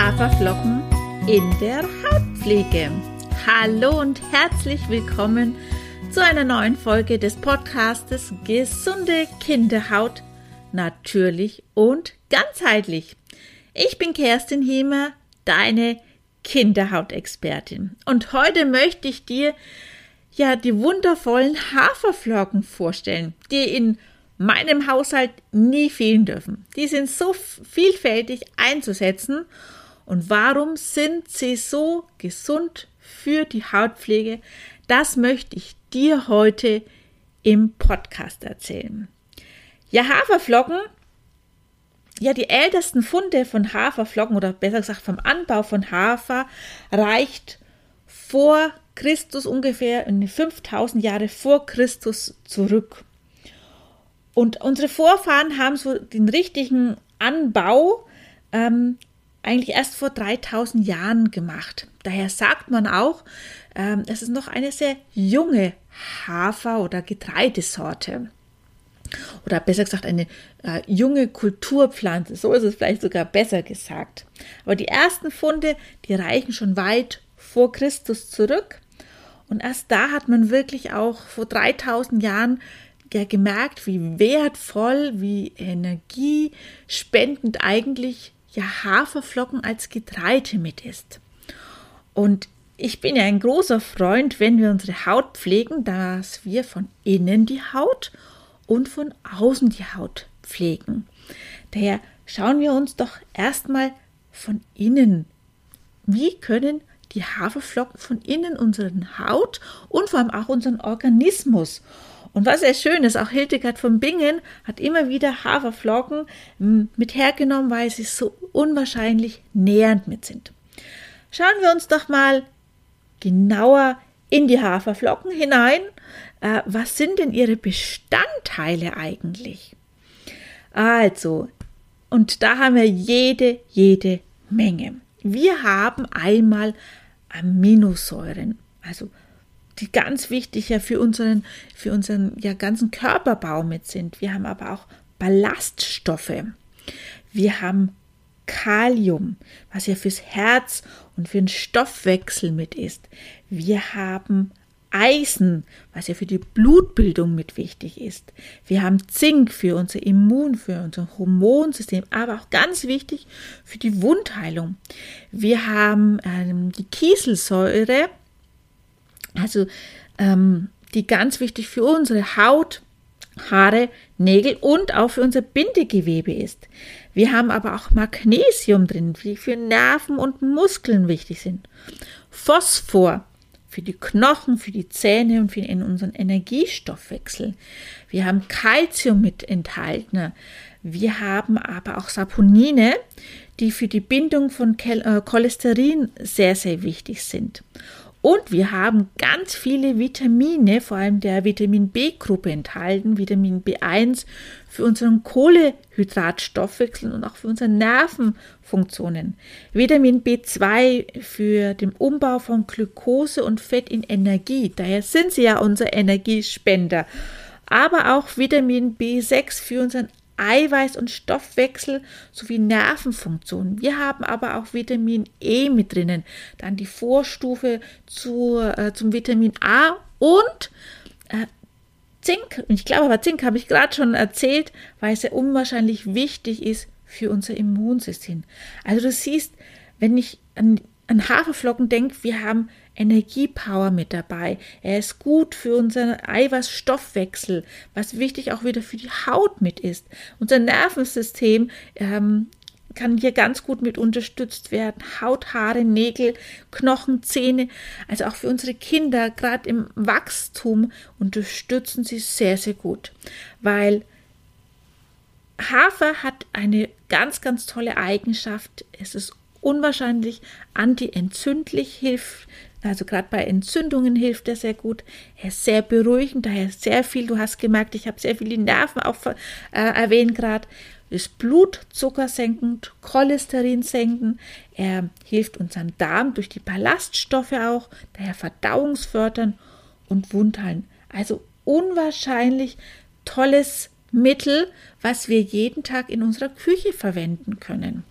Haferflocken in der Hautpflege. Hallo und herzlich willkommen zu einer neuen Folge des Podcastes Gesunde Kinderhaut, natürlich und ganzheitlich. Ich bin Kerstin Hiemer, deine Kinderhautexpertin. Und heute möchte ich dir ja die wundervollen Haferflocken vorstellen, die in meinem Haushalt nie fehlen dürfen. Die sind so vielfältig einzusetzen und warum sind sie so gesund für die Hautpflege? Das möchte ich dir heute im Podcast erzählen. Ja, Haferflocken, ja, die ältesten Funde von Haferflocken oder besser gesagt vom Anbau von Hafer reicht vor Christus ungefähr 5000 Jahre vor Christus zurück. Und unsere Vorfahren haben so den richtigen Anbau ähm, eigentlich erst vor 3000 Jahren gemacht. Daher sagt man auch, ähm, es ist noch eine sehr junge Hafer- oder Getreidesorte. Oder besser gesagt, eine äh, junge Kulturpflanze. So ist es vielleicht sogar besser gesagt. Aber die ersten Funde, die reichen schon weit vor Christus zurück. Und erst da hat man wirklich auch vor 3000 Jahren ja gemerkt, wie wertvoll, wie energiespendend eigentlich ja Haferflocken als Getreide mit ist. Und ich bin ja ein großer Freund, wenn wir unsere Haut pflegen, dass wir von innen die Haut und von außen die Haut pflegen. Daher schauen wir uns doch erstmal von innen. Wie können die Haferflocken von innen unseren Haut und vor allem auch unseren Organismus und was sehr schön ist, auch Hildegard von Bingen hat immer wieder Haferflocken hm, mit hergenommen, weil sie so unwahrscheinlich nährend mit sind. Schauen wir uns doch mal genauer in die Haferflocken hinein. Äh, was sind denn ihre Bestandteile eigentlich? Also, und da haben wir jede, jede Menge. Wir haben einmal Aminosäuren, also die ganz wichtig ja für unseren, für unseren ja, ganzen Körperbau mit sind. Wir haben aber auch Ballaststoffe. Wir haben Kalium, was ja fürs Herz und für den Stoffwechsel mit ist. Wir haben Eisen, was ja für die Blutbildung mit wichtig ist. Wir haben Zink für unser Immun, für unser Hormonsystem, aber auch ganz wichtig für die Wundheilung. Wir haben ähm, die Kieselsäure, also ähm, die ganz wichtig für unsere Haut, Haare, Nägel und auch für unser Bindegewebe ist. Wir haben aber auch Magnesium drin, die für Nerven und Muskeln wichtig sind. Phosphor für die Knochen, für die Zähne und für unseren Energiestoffwechsel. Wir haben Kalzium mit enthalten. Wir haben aber auch Saponine, die für die Bindung von äh, Cholesterin sehr, sehr wichtig sind. Und wir haben ganz viele Vitamine, vor allem der Vitamin B-Gruppe enthalten, Vitamin B1 für unseren Kohlehydratstoffwechsel und auch für unsere Nervenfunktionen. Vitamin B2 für den Umbau von Glucose und Fett in Energie. Daher sind sie ja unser Energiespender. Aber auch Vitamin B6 für unseren Eiweiß- und Stoffwechsel sowie Nervenfunktionen. Wir haben aber auch Vitamin E mit drinnen, dann die Vorstufe zu, äh, zum Vitamin A und äh, Zink. Ich glaube aber Zink habe ich gerade schon erzählt, weil es ja unwahrscheinlich wichtig ist für unser Immunsystem. Also du siehst, wenn ich an, an Haferflocken denke, wir haben Energiepower mit dabei. Er ist gut für unseren Eiweißstoffwechsel, was wichtig auch wieder für die Haut mit ist. Unser Nervensystem ähm, kann hier ganz gut mit unterstützt werden. Haut, Haare, Nägel, Knochen, Zähne, also auch für unsere Kinder, gerade im Wachstum, unterstützen sie sehr, sehr gut, weil Hafer hat eine ganz, ganz tolle Eigenschaft. Es ist unwahrscheinlich antientzündlich, hilft also gerade bei Entzündungen hilft er sehr gut. Er ist sehr beruhigend, daher sehr viel, du hast gemerkt, ich habe sehr viel die Nerven auch äh, erwähnt gerade. Ist Blutzucker senkend, Cholesterin senken. Er hilft unseren Darm durch die Ballaststoffe auch, daher verdauungsfördern und wundheilen. Also unwahrscheinlich tolles Mittel, was wir jeden Tag in unserer Küche verwenden können.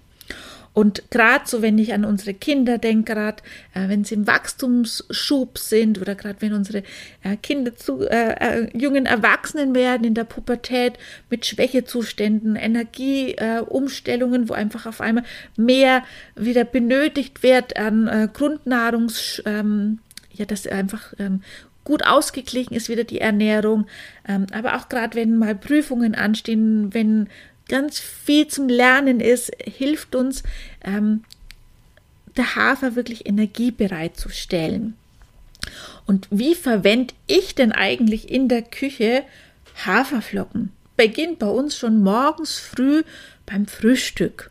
Und gerade so, wenn ich an unsere Kinder denke, gerade äh, wenn sie im Wachstumsschub sind oder gerade wenn unsere äh, Kinder zu äh, äh jungen Erwachsenen werden in der Pubertät mit Schwächezuständen, Energieumstellungen, wo einfach auf einmal mehr wieder benötigt wird an äh, Grundnahrungs, ähm, ja, dass einfach ähm, gut ausgeglichen ist wieder die Ernährung. Ähm, aber auch gerade wenn mal Prüfungen anstehen, wenn ganz viel zum Lernen ist, hilft uns ähm, der Hafer wirklich Energie bereitzustellen. Und wie verwende ich denn eigentlich in der Küche Haferflocken? Beginnt bei uns schon morgens früh beim Frühstück.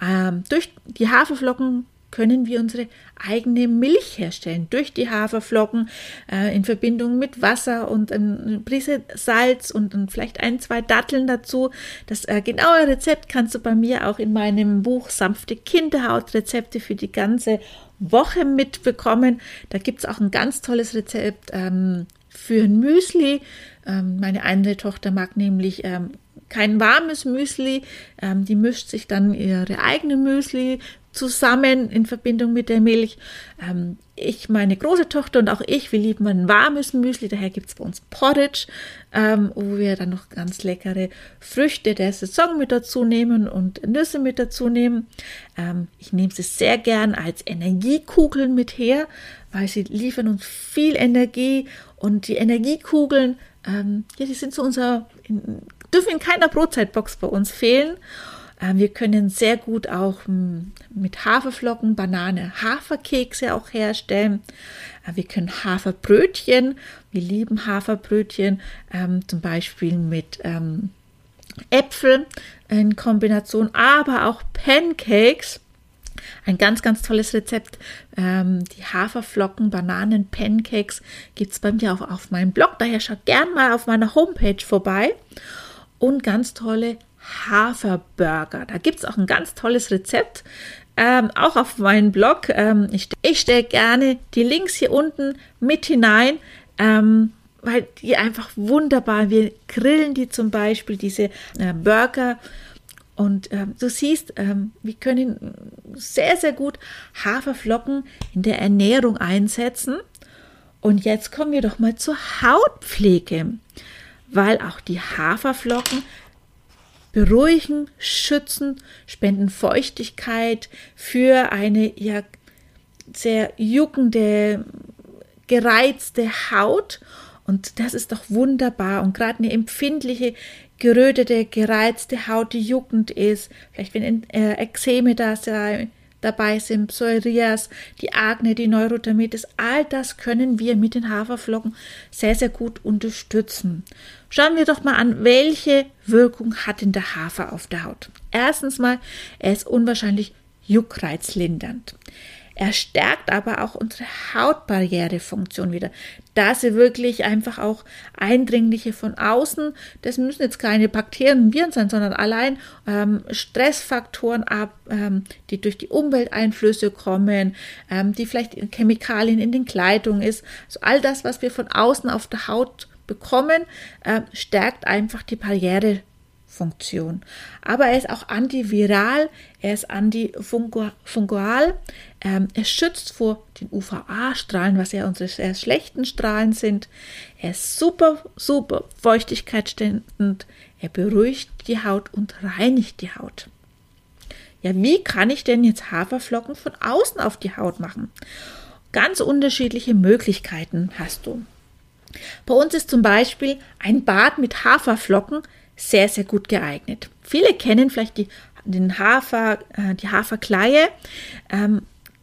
Ähm, durch die Haferflocken können wir unsere eigene Milch herstellen durch die Haferflocken äh, in Verbindung mit Wasser und eine Prise Salz und, und vielleicht ein, zwei Datteln dazu. Das äh, genaue Rezept kannst du bei mir auch in meinem Buch Sanfte Kinderhaut Rezepte für die ganze Woche mitbekommen. Da gibt es auch ein ganz tolles Rezept ähm, für ein Müsli. Ähm, meine eine Tochter mag nämlich ähm, kein warmes Müsli. Ähm, die mischt sich dann ihre eigene Müsli zusammen in Verbindung mit der Milch. Ähm, ich, meine große Tochter und auch ich, wir lieben ein warmes Müsli, daher gibt es bei uns Porridge, ähm, wo wir dann noch ganz leckere Früchte der Saison mit dazu nehmen und Nüsse mit dazu nehmen. Ähm, ich nehme sie sehr gern als Energiekugeln mit her, weil sie liefern uns viel Energie und die Energiekugeln, ähm, ja, die sind so unser, in, dürfen in keiner Brotzeitbox bei uns fehlen. Äh, wir können sehr gut auch hm, mit Haferflocken, Banane, Haferkekse auch herstellen. Äh, wir können Haferbrötchen, wir lieben Haferbrötchen, ähm, zum Beispiel mit ähm, Äpfel in Kombination, aber auch Pancakes. Ein ganz, ganz tolles Rezept. Ähm, die Haferflocken, Bananen, Pancakes gibt es bei mir auch auf meinem Blog. Daher schaut gern mal auf meiner Homepage vorbei. Und ganz tolle Haferburger. Da gibt es auch ein ganz tolles Rezept, ähm, auch auf meinem Blog. Ähm, ich, ich stelle gerne die Links hier unten mit hinein. Ähm, weil die einfach wunderbar, wir grillen die zum Beispiel, diese äh, Burger. Und ähm, du siehst, ähm, wir können sehr, sehr gut Haferflocken in der Ernährung einsetzen. Und jetzt kommen wir doch mal zur Hautpflege, weil auch die Haferflocken beruhigen, schützen, spenden Feuchtigkeit für eine ja sehr juckende, gereizte Haut. Und das ist doch wunderbar. Und gerade eine empfindliche, gerötete, gereizte Haut, die juckend ist, vielleicht wenn äh, Ekzeme da sei, dabei sind, Psorias, die Akne, die Neurodermitis, all das können wir mit den Haferflocken sehr, sehr gut unterstützen. Schauen wir doch mal an, welche Wirkung hat denn der Hafer auf der Haut? Erstens mal, er ist unwahrscheinlich juckreizlindernd. Er stärkt aber auch unsere Hautbarrierefunktion wieder, da sie wirklich einfach auch Eindringliche von außen, das müssen jetzt keine Bakterien und Viren sein, sondern allein ähm, Stressfaktoren ab, ähm, die durch die Umwelteinflüsse kommen, ähm, die vielleicht Chemikalien in den Kleidungen ist, also all das, was wir von außen auf der Haut bekommen, äh, stärkt einfach die Barriere Funktion. Aber er ist auch antiviral, er ist antifungal, ähm, er schützt vor den UVA-Strahlen, was ja unsere sehr schlechten Strahlen sind. Er ist super, super feuchtigkeitsständig, er beruhigt die Haut und reinigt die Haut. Ja, wie kann ich denn jetzt Haferflocken von außen auf die Haut machen? Ganz unterschiedliche Möglichkeiten hast du. Bei uns ist zum Beispiel ein Bad mit Haferflocken sehr, sehr gut geeignet. Viele kennen vielleicht die, den Hafer, äh, die Haferkleie, ähm,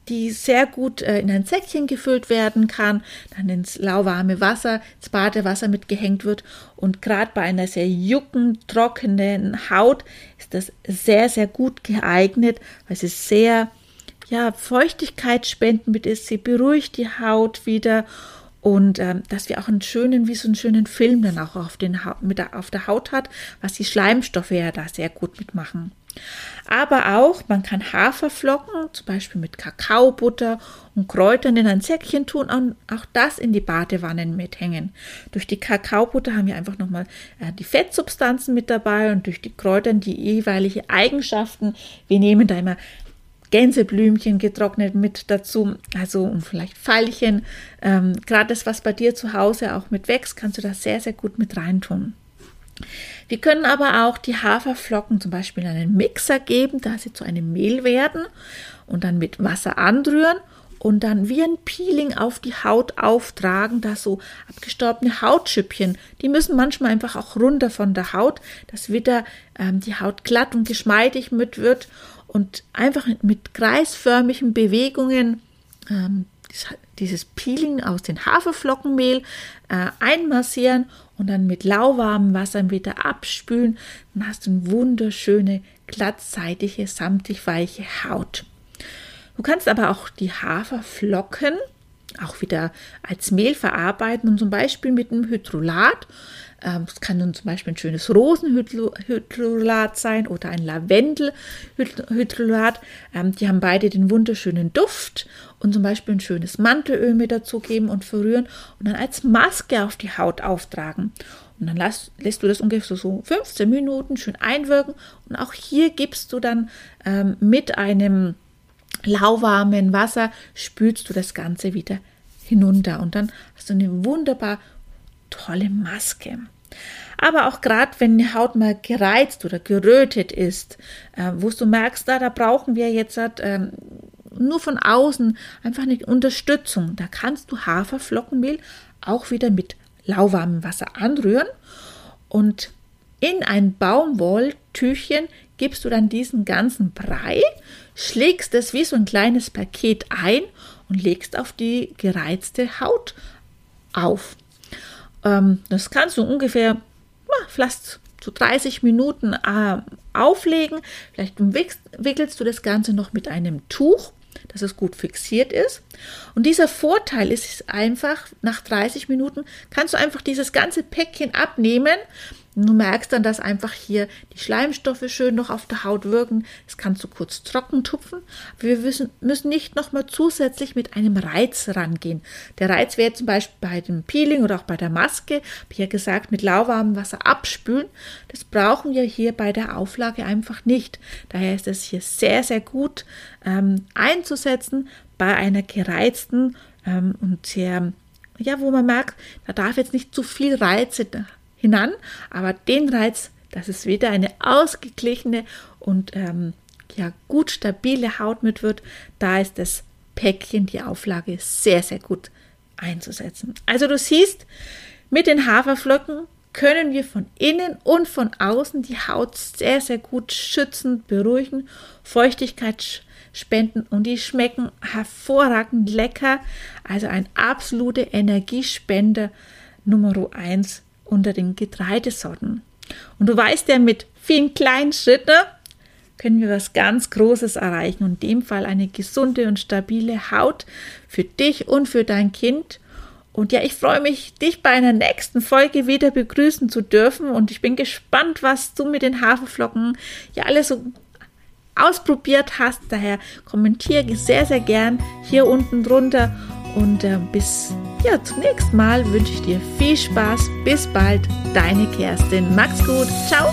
die sehr gut äh, in ein Säckchen gefüllt werden kann, dann ins lauwarme Wasser, ins Badewasser mitgehängt wird. Und gerade bei einer sehr juckend, trockenen Haut ist das sehr, sehr gut geeignet, weil sie sehr ja, Feuchtigkeit spendend ist. Sie beruhigt die Haut wieder und ähm, dass wir auch einen schönen, wie so einen schönen Film dann auch auf, den mit der, auf der Haut hat, was die Schleimstoffe ja da sehr gut mitmachen. Aber auch, man kann Haferflocken, zum Beispiel mit Kakaobutter und Kräutern in ein Säckchen tun und auch das in die Badewannen mithängen. Durch die Kakaobutter haben wir einfach nochmal äh, die Fettsubstanzen mit dabei und durch die Kräutern die jeweilige Eigenschaften. Wir nehmen da immer Gänseblümchen getrocknet mit dazu, also und vielleicht Veilchen. Ähm, Gerade das, was bei dir zu Hause auch mit wächst, kannst du da sehr, sehr gut mit reintun. Wir können aber auch die Haferflocken zum Beispiel in einen Mixer geben, da sie zu einem Mehl werden und dann mit Wasser anrühren und dann wie ein Peeling auf die Haut auftragen, da so abgestorbene Hautschüppchen, die müssen manchmal einfach auch runter von der Haut, dass wieder ähm, die Haut glatt und geschmeidig mit wird und einfach mit kreisförmigen Bewegungen ähm, dieses Peeling aus den Haferflockenmehl äh, einmassieren und dann mit lauwarmem Wasser wieder abspülen. Dann hast du eine wunderschöne, glattseitige, samtig weiche Haut. Du kannst aber auch die Haferflocken auch wieder als Mehl verarbeiten und zum Beispiel mit einem Hydrolat es kann nun zum Beispiel ein schönes Rosenhydrolat sein oder ein Lavendelhydrolat. Ähm, die haben beide den wunderschönen Duft und zum Beispiel ein schönes Mantelöl mit dazugeben und verrühren und dann als Maske auf die Haut auftragen. Und dann lässt, lässt du das ungefähr so 15 Minuten schön einwirken. Und auch hier gibst du dann ähm, mit einem lauwarmen Wasser, spülst du das Ganze wieder hinunter. Und dann hast du eine wunderbar tolle Maske. Aber auch gerade wenn die Haut mal gereizt oder gerötet ist, äh, wo du merkst, da, da brauchen wir jetzt äh, nur von außen einfach eine Unterstützung. Da kannst du Haferflockenmehl auch wieder mit lauwarmem Wasser anrühren und in ein Baumwolltüchchen gibst du dann diesen ganzen Brei, schlägst es wie so ein kleines Paket ein und legst auf die gereizte Haut auf. Ähm, das kannst du ungefähr vielleicht zu 30 Minuten äh, auflegen. Vielleicht wickelst du das Ganze noch mit einem Tuch, dass es gut fixiert ist. Und dieser Vorteil ist einfach, nach 30 Minuten kannst du einfach dieses ganze Päckchen abnehmen Du merkst dann, dass einfach hier die Schleimstoffe schön noch auf der Haut wirken. Das kannst du kurz trocken tupfen. Wir müssen, nicht nochmal zusätzlich mit einem Reiz rangehen. Der Reiz wäre zum Beispiel bei dem Peeling oder auch bei der Maske, ich ja gesagt, mit lauwarmem Wasser abspülen. Das brauchen wir hier bei der Auflage einfach nicht. Daher ist es hier sehr, sehr gut ähm, einzusetzen bei einer gereizten ähm, und sehr ja, wo man merkt, da darf jetzt nicht zu viel Reize hinan, aber den Reiz, dass es wieder eine ausgeglichene und ähm, ja gut stabile Haut mit wird, da ist das Päckchen, die Auflage sehr, sehr gut einzusetzen. Also du siehst, mit den Haferflocken können wir von innen und von außen die Haut sehr, sehr gut schützen, beruhigen, Feuchtigkeit spenden und die schmecken hervorragend lecker. Also ein absolute Energiespender Nummer 1 unter den Getreidesorten. Und du weißt ja, mit vielen kleinen Schritten können wir was ganz Großes erreichen und in dem Fall eine gesunde und stabile Haut für dich und für dein Kind. Und ja, ich freue mich, dich bei einer nächsten Folge wieder begrüßen zu dürfen und ich bin gespannt, was du mit den Haferflocken ja alles so ausprobiert hast. Daher kommentiere sehr, sehr gern hier unten drunter und äh, bis ja, zunächst mal wünsche ich dir viel Spaß. Bis bald, deine Kerstin. Max gut. Ciao.